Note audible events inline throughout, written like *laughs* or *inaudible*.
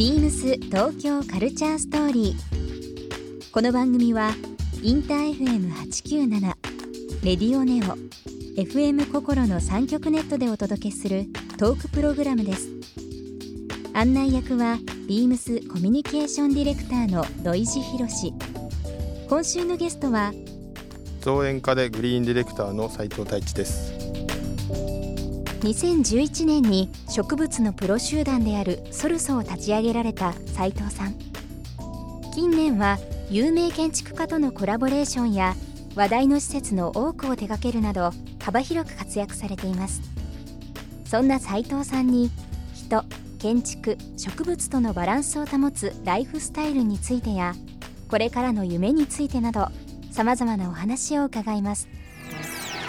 ビームス東京カルチャーストーリー。この番組はインター FM897 レディオネオ FM 心の三極ネットでお届けするトークプログラムです。案内役はビームスコミュニケーションディレクターの土井博志。今週のゲストは造園家でグリーンディレクターの斉藤太一です2011年に植物のプロ集団であるソルソを立ち上げられた斉藤さん。近年は有名建築家とのコラボレーションや話題の施設の多くを手掛けるなど幅広く活躍されています。そんな斉藤さんに人建築植物とのバランスを保つライフスタイルについてやこれからの夢についてなどさまざまなお話を伺います。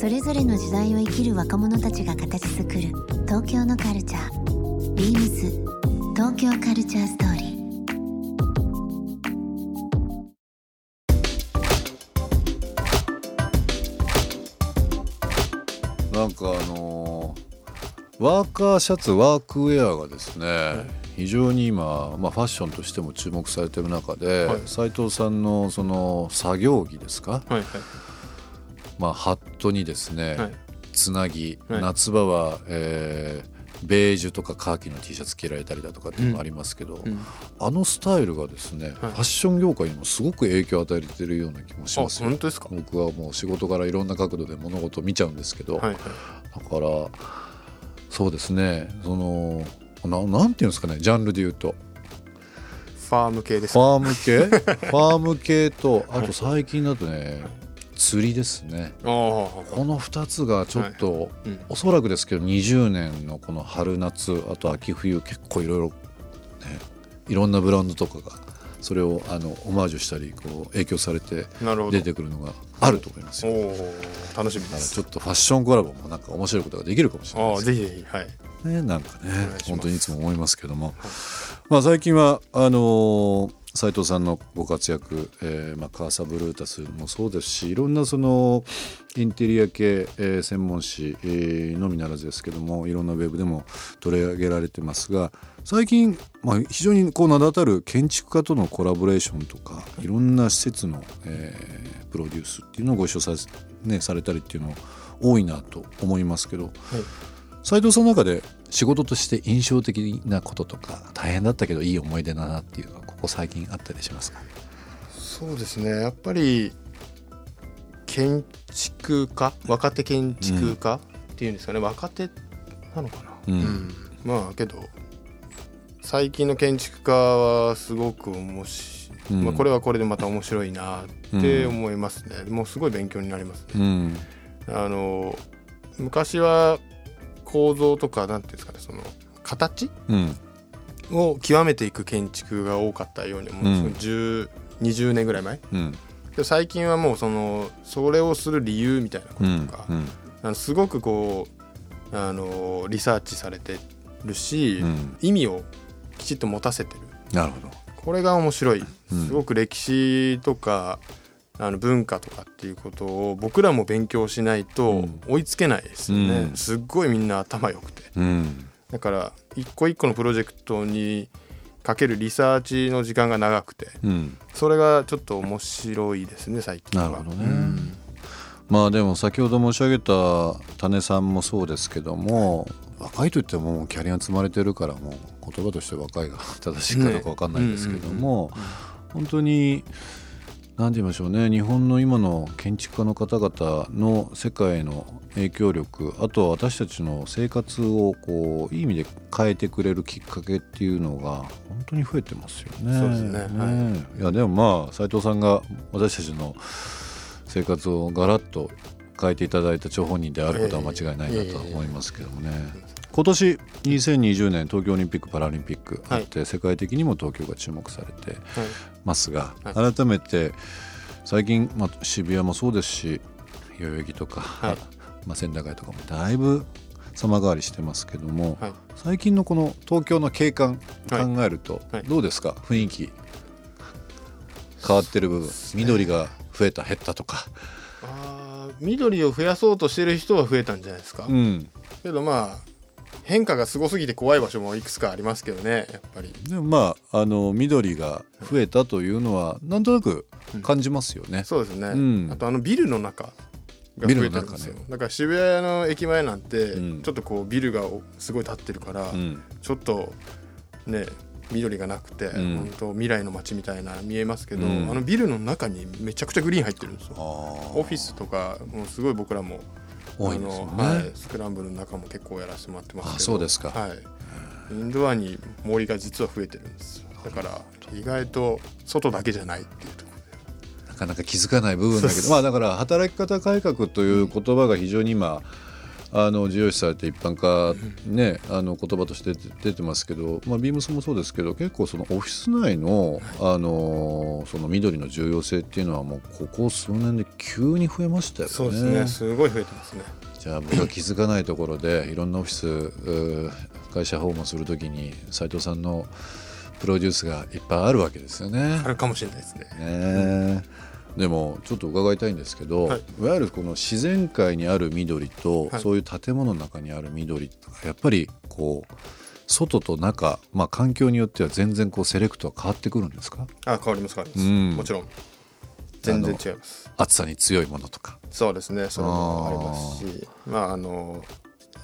それぞれの時代を生きる若者たちが形作る東京のカルチャー。ビームス東京カルチャーストーリー。なんかあのーワーカーシャツワークウェアがですね、非常に今、まあ、ファッションとしても注目されてる中ではい。斉、藤さんのその作業着ですか、はいはいまあ、ハットにですね、はい。つなぎ、はい。夏場は、えーベージュとかカーキの T シャツ着られたりだとかっていうのもありますけど、うん。あのスタイルがですね、ファッション業界にもすごく影響を与えてるような気もしあますよ。本当ですか？僕はもう仕事からいろんな角度で物事を見ちゃうんですけど、はいはい。だからそうですねそのななんていうんですかねジャンルで言うと。ファーム系ですファーム系？*laughs* ファーム系とあと最近だとね釣りですね。この2つがちょっと、うん。おそらくですけど20年のこの春夏あと秋冬結構いろいろねいろんなブランドとかがそれをあのオマージュしたりこう影響されて出てくるのがあると思いますおよ。お楽しみです。ちょっとファッションコラボもなんか面白いことができるかもしれない。ですああぜひぜひはい。ね、なんかね本当にいつも思いますけども、まあ、最近はあの斉藤さんのご活躍、えーまあ、カーサブルータスもそうですしいろんなそのインテリア系、えー専門誌、えーのみならずですけどもいろんなウェブでも取り上げられてますが最近、まあ、非常にこう名だたる建築家とのコラボレーションとかいろんな施設の、えープロデュースっていうのをご一緒さ,、ね、されたりっていうの多いなと思いますけど、斉藤さんの中で仕事として印象的なこととか大変だったけどいい思い出だなっていうのはここ最近あったりしますか？そうですね。やっぱり建築家若手建築家っていうんですかね、若手なのかな、うん。まあけど最近の建築家はすごく面白い、うん。まあ、これはこれでまた面白いなって思いますね、もうすごい勉強になりますね。うん。あの昔は構造とかなんていうんですかねその形？うん。を極めていく建築が多かったように思うんですよ、10 20年ぐらい前？うん。で最近はもうそのそれをする理由みたいなこうんととか、あのすごくこうあのリサーチされてるし、うん。意味をきちっと持たせてる。なるほど。これが面白い。うん。すごく歴史とかあの文化とかっていうことを僕らも勉強しないとうん。追いつけないですよね、うん。すっごいみんな頭良くて。うん。だから一個一個のプロジェクトにかけるリサーチの時間が長くてうん。それがちょっと面白いですね最近は。なるほどね。うん。まあでも先ほど申し上げた種さんもそうですけども若いといってもキャリア積まれてるからもう言葉として若いが正しいかどうか分かんないですけども本当に何て言いましょうね。日本の今の建築家の方々の世界への影響力あとは私たちの生活をこういい意味で変えてくれるきっかけっていうのが本当に増えてますよね。そうですね。はい。いやでもまあ斉藤さんが私たちの生活をガラッと変えていただいた張本人であることは間違いないなとは思いますけどもね。今年2020年東京オリンピック・パラリンピックあって、世界的にも東京が注目されてはい。ますが、は改めて最近、まあ、渋谷もそうですし代々木とか、はい。まあ、千駄ヶ谷とかもだいぶ様変わりしてますけども、はい。最近のこの東京の景観考はい。えるとはい。どうですか？雰囲気。変わってる部分。緑が増えた減ったとか。あー緑を増やそうとしてる人は増えたんじゃないですか、うん。けどまあ変化がすごすぎて怖い場所もいくつかありますけどねやっぱり。でもまああの緑が増えたというのはなんとなく感じますよね。そうですね、うん。あとあのビルの中が増えてるんですよ、ね。だから渋谷の駅前なんてうん。ちょっとこうビルがすごい建ってるから、うん。ちょっとね緑がなくて、うん。本当未来の街みたいな見えますけど、うん。あのビルの中にめちゃくちゃグリーン入ってるんですよ。オオフィスとかもうすごい僕らも多いんですよね。はい、スクランブルの中も結構やらせてもらってますけど。あそうですか。はい、インドアに森が実は増えてるんですよ。だから意外と外だけじゃないっていうとこなかなか気づかない部分だけど。*laughs* まあだから働き方改革という言葉が非常に今あの重要視されて一般化ねあの言葉として出てますけど、まあ、ビームスもそうですけど結構そのオフィス内のあのその緑の重要性っていうのはもうここ数年で急に増えましたよね。そうですねすごい増えてますねじゃあ僕が気づかないところで *laughs* いろんなオフィス会社訪問するときに斉藤さんのプロデュースがいっぱいあるわけですよねあ。るかもしれないですねねでもちょっと伺いたいんですけど、はい。い、わゆるこの自然界にある緑と、はい。そういう建物の中にある緑とかやっぱりこう外と中、まあ、環境によっては全然こうセレクトは変わってくるんですか？あ変わります変わります、うん。もちろん。全然違います。暑さに強いものとか。そうですね。それもありますし。まああの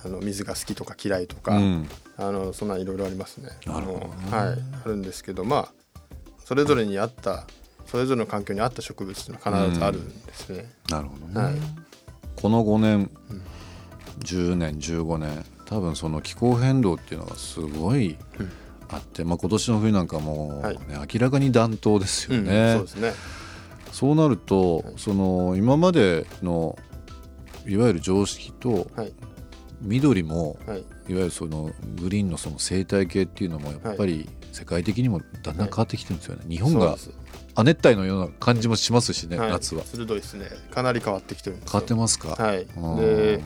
あの水が好きとか嫌いとか、うん。あのそんなんいろいろありますね。なるほどね。はい。あるんですけどまあそれぞれに合ったそれぞれの環境に合った植物っていうのは必ずあるんですね。なるほどね、はい。この5年、10年15年多分その気候変動っていうのがすごいあって、まあ、今年の冬なんかも、はい。ね明らかに暖冬ですうんよね。そうですね。そうなると、その今までのいわゆる常識とはい。緑も、はい。いわゆるそのグリーンのその生態系っていうのもやっぱり世界的にもだんだん変わってきてるんですよね。日本が亜熱帯のような感じもしますしね、はい。夏は。鋭いですね。かなり変わってきてるんですよ。変わってますか、はい。うんで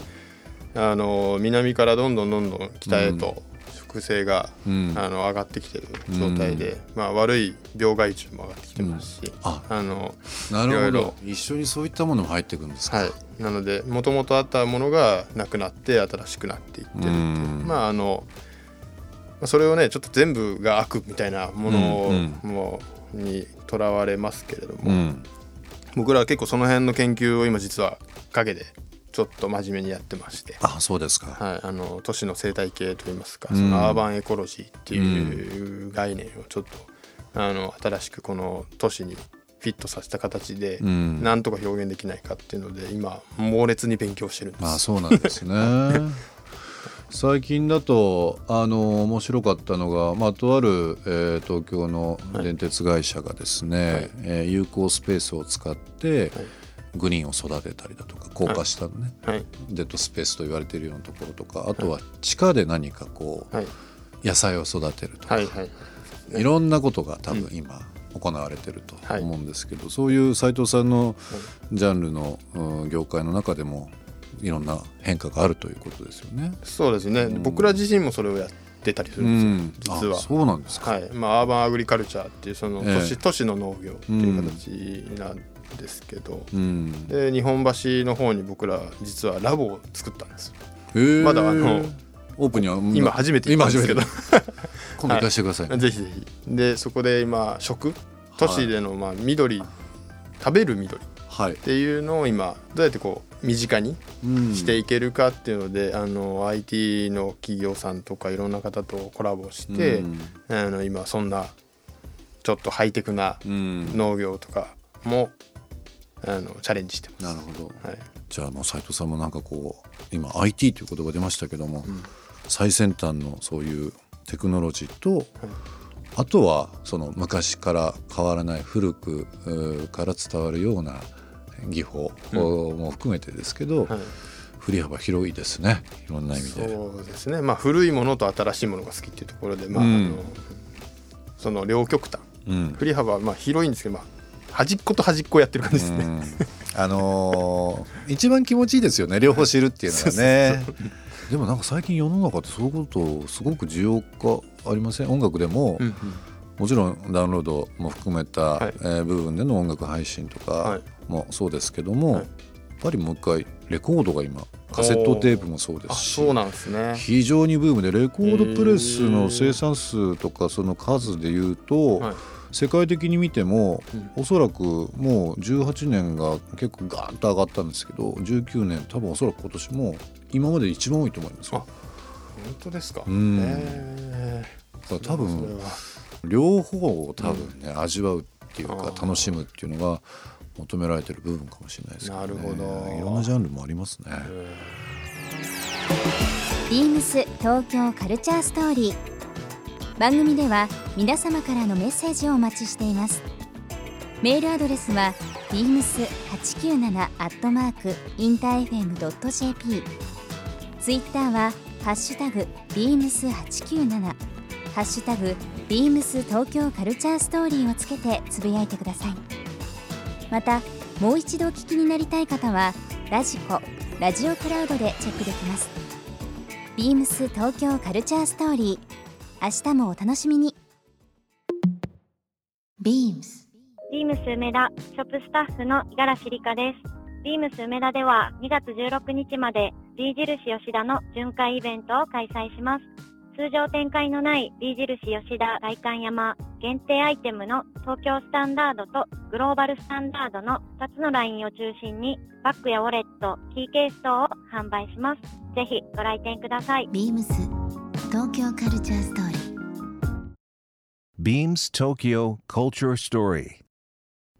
あの南からどんどんどんどん北へと植生が、うん。あの上がってきてる状態で、まあ悪い病害虫も上がってきてますし、あ。あのなるほど。いろいろ。一緒にそういったものも入ってくるんですか、はい、なのでもともとあったものがなくなって新しくなっていってるっていう。うん。まああのまあそれをねちょっと全部が悪みたいなものをうんもうにとらわれますけれども、うん。僕らは結構その辺の研究を今実は陰でちょっと真面目にやってまして。あそうですか、はい、あの都市の生態系といいますか、うん。そのアーバンエコロジーっていう概念をちょっとあの新しくこの都市にフィットさせた形で、うん。なんとか表現できないかっていうので今猛烈に勉強してるんです。まあそうなんですね *laughs* 最近だとあの面白かったのが、まあ、とある、えー東京の電鉄会社がですね、はい。えー有効スペースを使って、はい。グリーンを育てたりだとか高架下のね、はい。デッドスペースと言われているようなところとかあとは地下で何かこう、はい。野菜を育てるとか、はいはいいろんなことが多分今行われてるとはい。思うんですけど、そういう斉藤さんのジャンルの、うん業界の中でもいろんな変化があるということですよね。そうですね、僕ら自身もそれをやってたりするんですよ、実は。あそうなんですか。はい。まあ、アーバンアグリカルチャーっていうそのええ。都市,、都市の農業っていう形なんですけど、うん、で日本橋の方に僕ら実はラボを作ったんですへーまだあのオープンには今初めて行ったんですけど。今初めて。*laughs* 今度行かせてください、ねぜひぜひ。でそこで今食？都市でのまあ緑、食べる緑。っはい、ていうのを今どうやってこう身近にうん。していけるかっていうので、あの IT の企業さんとかいろんな方とコラボして、うん。あの今そんなちょっとハイテクなうん。農業とかもあのチャレンジしてまなるほど。す。はい、じゃあもう斉藤さんもなんかこう今 IT という言葉出ましたけども、最先端のそういうテクノロジーと、あとはその昔から変わらない古くから伝わるような技法も含めてですけど、はい。振り幅広いですね。いろんな意味で。そうですね。まあ古いものと新しいものが好きっていうところでまあ,、うん。あのその両極端。うん。振り幅はまあ広いんですけど、まあ、端っこと端っこやってる感じですね、うん。あのー一番気持ちいいですよね。両方知るっていうのがね。でもなんか最近世の中ってそういうことすごく需要がありません？音楽でも、うんうんもちろんダウンロードも含めた、はい。えー部分での音楽配信とはい。かもそうですけども、はい。やっぱりもう一回レコードが今カセットテープもそうであすしそうなんですね。非常にブームでレコードプレスの生産数とかその数でいうと、はい。世界的に見ても、うん。おそらくもう18年が結構ガーンと上がったんですけど19年多分おそらく今年も今まで一番多いと思いますよ。本当ですか、うん。へだから多ーそれ分は両方を多分ね、味わうっていうか楽しむっていうのが求められてる部分かもしれないですけど、ね、なるほど。いろんなジャンルもありますね。ビームス東京カルチャーストーリー。番組では皆様からのメッセージをお待ちしています。メールアドレスは beams897 アットマークインター FM.jp ツイッターはハッシュタグ beams897 ハッシュタグ beams 東京カルチャーストーリーをつけてつぶやいてくださいまたもう一度お聞きになりたい方はラジコラジオクラウドでチェックできますビームス東京カルチャーストーリー明日もお楽しみに BEAMS ビームス梅田ショップスタッフの五十嵐里香です。ビームス梅田では2月16日まで B 印吉田の巡回イベントを開催します。通常展開のない B 印吉田外観山限定アイテムの東京スタンダードとグローバルスタンダードの2つのラインを中心にバッグやウォレット、キーケース等を販売します。ぜひご来店ください。BEAMS 東京カルチャーストーリー Beams Tokyo Culture Story.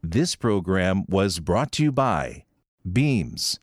This program was brought to you by Beams.